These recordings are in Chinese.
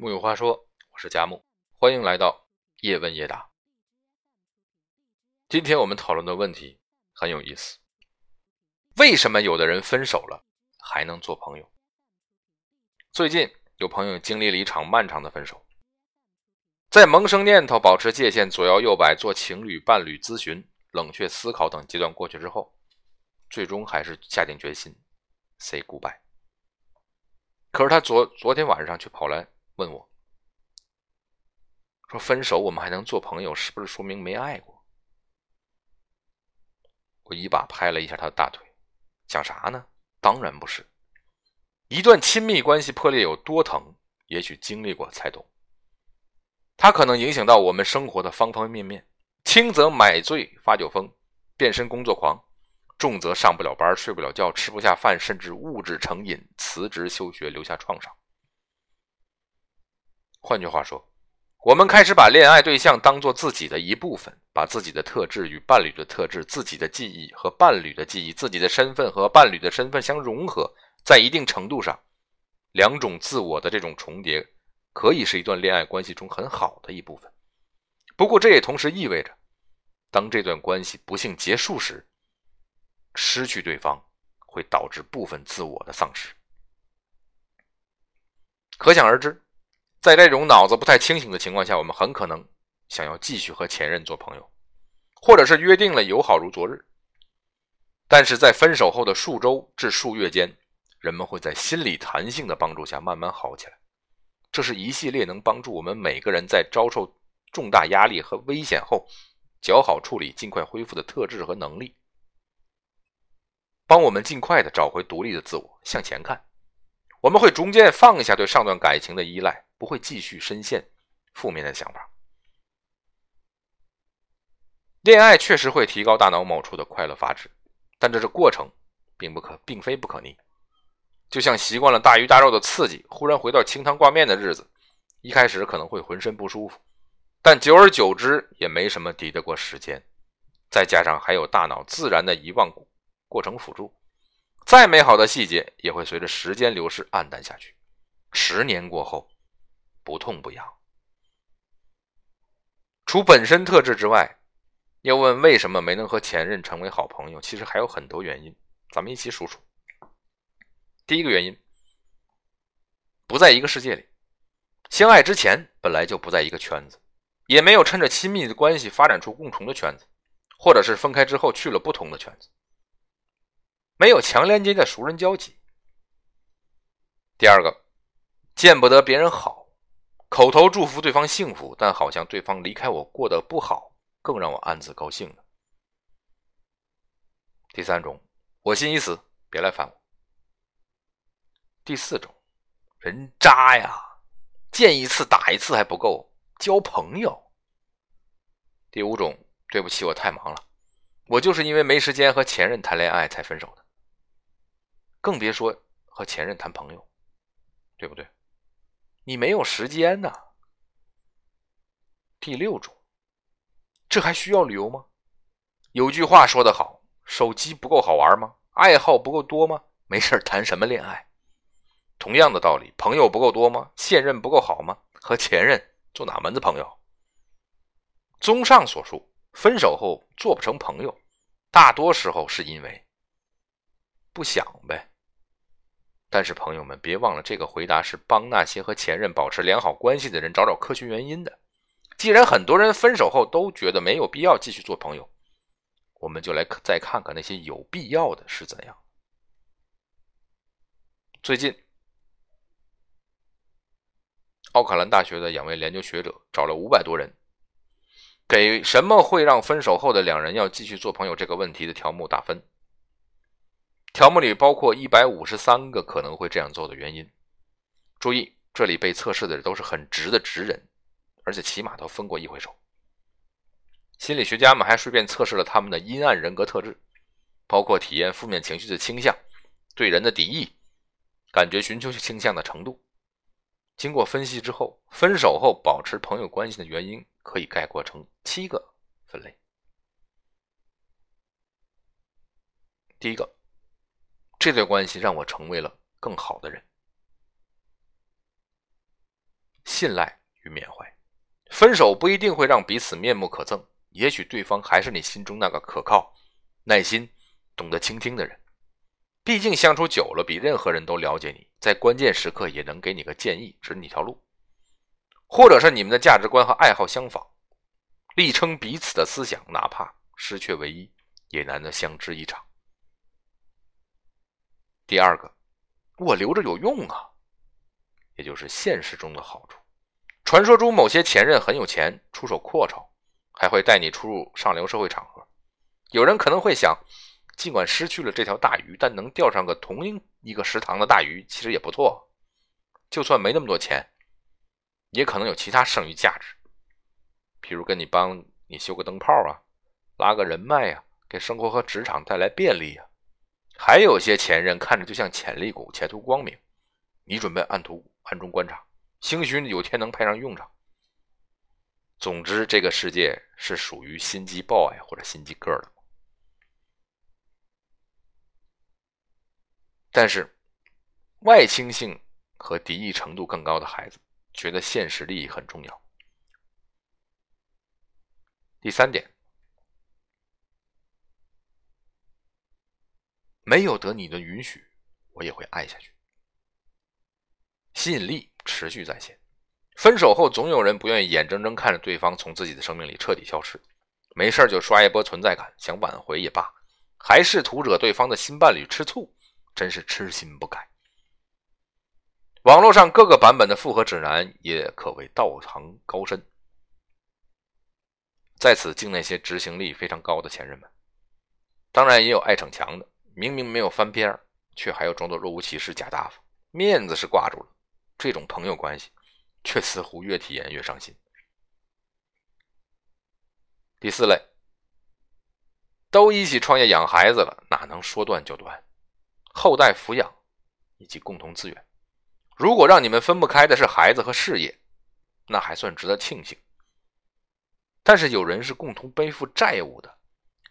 木有话说，我是佳木，欢迎来到叶问叶答。今天我们讨论的问题很有意思：为什么有的人分手了还能做朋友？最近有朋友经历了一场漫长的分手，在萌生念头、保持界限、左摇右摆、做情侣伴侣咨询、冷却思考等阶段过去之后，最终还是下定决心 say goodbye。可是他昨昨天晚上却跑来。问我，说分手我们还能做朋友，是不是说明没爱过？我一把拍了一下他的大腿，想啥呢？当然不是。一段亲密关系破裂有多疼，也许经历过才懂。它可能影响到我们生活的方方面面，轻则买醉发酒疯，变身工作狂；重则上不了班、睡不了觉、吃不下饭，甚至物质成瘾，辞职休学，留下创伤。换句话说，我们开始把恋爱对象当做自己的一部分，把自己的特质与伴侣的特质、自己的记忆和伴侣的记忆、自己的身份和伴侣的身份相融合。在一定程度上，两种自我的这种重叠，可以是一段恋爱关系中很好的一部分。不过，这也同时意味着，当这段关系不幸结束时，失去对方会导致部分自我的丧失。可想而知。在这种脑子不太清醒的情况下，我们很可能想要继续和前任做朋友，或者是约定了友好如昨日。但是在分手后的数周至数月间，人们会在心理弹性的帮助下慢慢好起来。这是一系列能帮助我们每个人在遭受重大压力和危险后较好处理、尽快恢复的特质和能力，帮我们尽快的找回独立的自我，向前看。我们会逐渐放下对上段感情的依赖。不会继续深陷负面的想法。恋爱确实会提高大脑某处的快乐阀值，但这是过程，并不可，并非不可逆。就像习惯了大鱼大肉的刺激，忽然回到清汤挂面的日子，一开始可能会浑身不舒服，但久而久之也没什么敌得过时间。再加上还有大脑自然的遗忘过程辅助，再美好的细节也会随着时间流逝暗淡下去。十年过后。不痛不痒。除本身特质之外，要问为什么没能和前任成为好朋友，其实还有很多原因，咱们一起数数。第一个原因，不在一个世界里，相爱之前本来就不在一个圈子，也没有趁着亲密的关系发展出共同的圈子，或者是分开之后去了不同的圈子，没有强连接的熟人交集。第二个，见不得别人好。口头祝福对方幸福，但好像对方离开我过得不好，更让我暗自高兴呢。第三种，我心已死，别来烦我。第四种，人渣呀，见一次打一次还不够，交朋友。第五种，对不起，我太忙了，我就是因为没时间和前任谈恋爱才分手的，更别说和前任谈朋友，对不对？你没有时间呐。第六种，这还需要理由吗？有句话说得好，手机不够好玩吗？爱好不够多吗？没事谈什么恋爱？同样的道理，朋友不够多吗？现任不够好吗？和前任做哪门子朋友？综上所述，分手后做不成朋友，大多时候是因为不想呗。但是朋友们，别忘了，这个回答是帮那些和前任保持良好关系的人找找科学原因的。既然很多人分手后都觉得没有必要继续做朋友，我们就来再看看那些有必要的是怎样。最近，奥克兰大学的两位研究学者找了五百多人，给什么会让分手后的两人要继续做朋友这个问题的条目打分。条目里包括一百五十三个可能会这样做的原因。注意，这里被测试的都是很直的直人，而且起码都分过一回手。心理学家们还顺便测试了他们的阴暗人格特质，包括体验负面情绪的倾向、对人的敌意、感觉寻求倾向的程度。经过分析之后，分手后保持朋友关系的原因可以概括成七个分类。第一个。这段关系让我成为了更好的人。信赖与缅怀。分手不一定会让彼此面目可憎，也许对方还是你心中那个可靠、耐心、懂得倾听的人。毕竟相处久了，比任何人都了解你，在关键时刻也能给你个建议，指你条路。或者是你们的价值观和爱好相仿，力撑彼此的思想，哪怕失去唯一，也难得相知一场。第二个，我留着有用啊，也就是现实中的好处。传说中某些前任很有钱，出手阔绰，还会带你出入上流社会场合。有人可能会想，尽管失去了这条大鱼，但能钓上个同一个食堂的大鱼，其实也不错。就算没那么多钱，也可能有其他剩余价值，比如跟你帮你修个灯泡啊，拉个人脉呀，给生活和职场带来便利呀。还有些前任看着就像潜力股，前途光明，你准备暗图暗中观察。兴许有天能派上用场。总之，这个世界是属于心机 boy 或者心机 girl 的。但是，外倾性和敌意程度更高的孩子，觉得现实利益很重要。第三点，没有得你的允许，我也会爱下去。吸引力。持续在线，分手后总有人不愿意眼睁睁看着对方从自己的生命里彻底消失，没事就刷一波存在感，想挽回也罢，还试图惹对方的新伴侣吃醋，真是痴心不改。网络上各个版本的复合指南也可谓道行高深，在此敬那些执行力非常高的前任们。当然也有爱逞强的，明明没有翻篇却还要装作若无其事假大方，面子是挂住了。这种朋友关系，却似乎越体验越伤心。第四类，都一起创业养孩子了，哪能说断就断？后代抚养以及共同资源，如果让你们分不开的是孩子和事业，那还算值得庆幸。但是有人是共同背负债务的，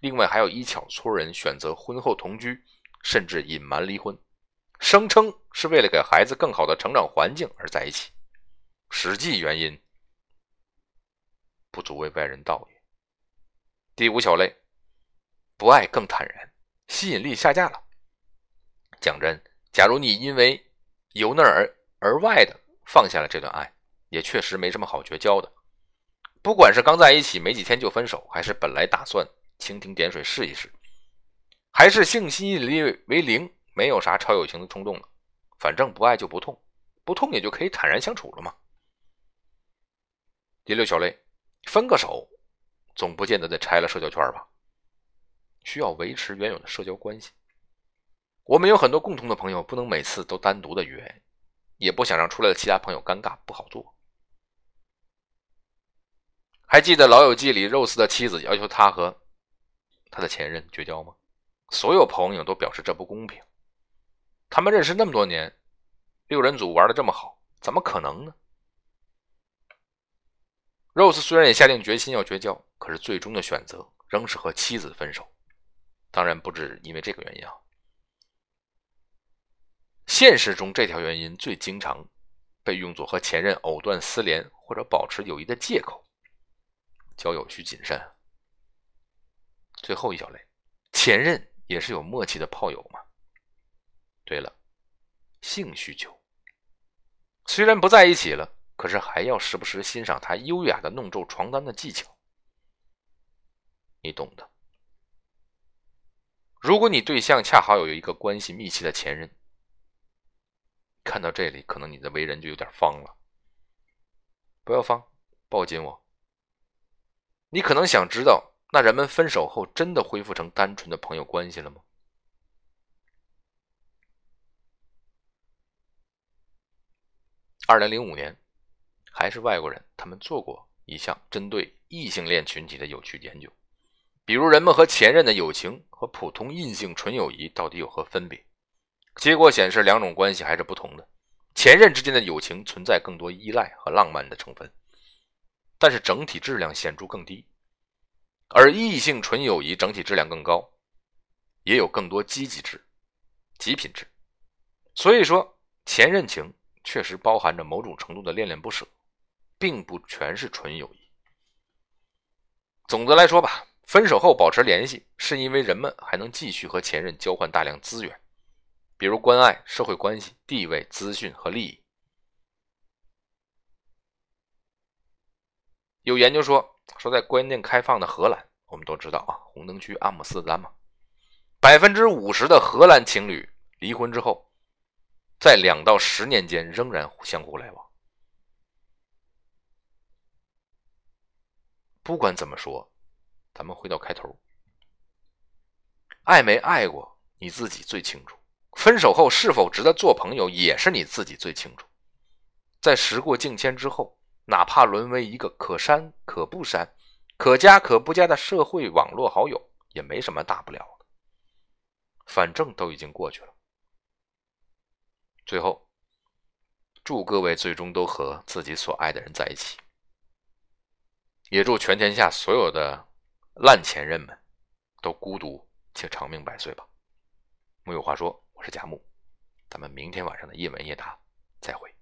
另外还有一小撮人选择婚后同居，甚至隐瞒离婚。声称是为了给孩子更好的成长环境而在一起，实际原因不足为外人道也。第五小类，不爱更坦然，吸引力下降了。讲真，假如你因为由内而而外的放下了这段爱，也确实没什么好绝交的。不管是刚在一起没几天就分手，还是本来打算蜻蜓点水试一试，还是性吸引力为零。没有啥超友情的冲动了，反正不爱就不痛，不痛也就可以坦然相处了嘛。第六小类，分个手，总不见得得拆了社交圈吧？需要维持原有的社交关系。我们有很多共同的朋友，不能每次都单独的约，也不想让出来的其他朋友尴尬不好做。还记得《老友记》里肉丝的妻子要求他和他的前任绝交吗？所有朋友都表示这不公平。他们认识那么多年，六人组玩的这么好，怎么可能呢？Rose 虽然也下定决心要绝交，可是最终的选择仍是和妻子分手。当然不止因为这个原因啊。现实中这条原因最经常被用作和前任藕断丝连或者保持友谊的借口。交友需谨慎。最后一小类，前任也是有默契的炮友嘛？对了，性需求虽然不在一起了，可是还要时不时欣赏他优雅的弄皱床单的技巧，你懂的。如果你对象恰好有一个关系密切的前任，看到这里，可能你的为人就有点方了。不要方，抱紧我。你可能想知道，那人们分手后真的恢复成单纯的朋友关系了吗？二零零五年，还是外国人，他们做过一项针对异性恋群体的有趣研究，比如人们和前任的友情和普通异性纯友谊到底有何分别？结果显示，两种关系还是不同的。前任之间的友情存在更多依赖和浪漫的成分，但是整体质量显著更低；而异性纯友谊整体质量更高，也有更多积极质、极品质。所以说，前任情。确实包含着某种程度的恋恋不舍，并不全是纯友谊。总的来说吧，分手后保持联系，是因为人们还能继续和前任交换大量资源，比如关爱、社会关系、地位、资讯和利益。有研究说，说在观念开放的荷兰，我们都知道啊，红灯区阿姆斯特丹嘛，百分之五十的荷兰情侣离婚之后，在两到十年间仍然相互来往。不管怎么说，咱们回到开头，爱没爱过你自己最清楚，分手后是否值得做朋友也是你自己最清楚。在时过境迁之后。哪怕沦为一个可删可不删、可加可不加的社会网络好友，也没什么大不了的。反正都已经过去了。最后，祝各位最终都和自己所爱的人在一起，也祝全天下所有的烂前任们都孤独且长命百岁吧。木有话说，我是贾木，咱们明天晚上的夜问夜答再会。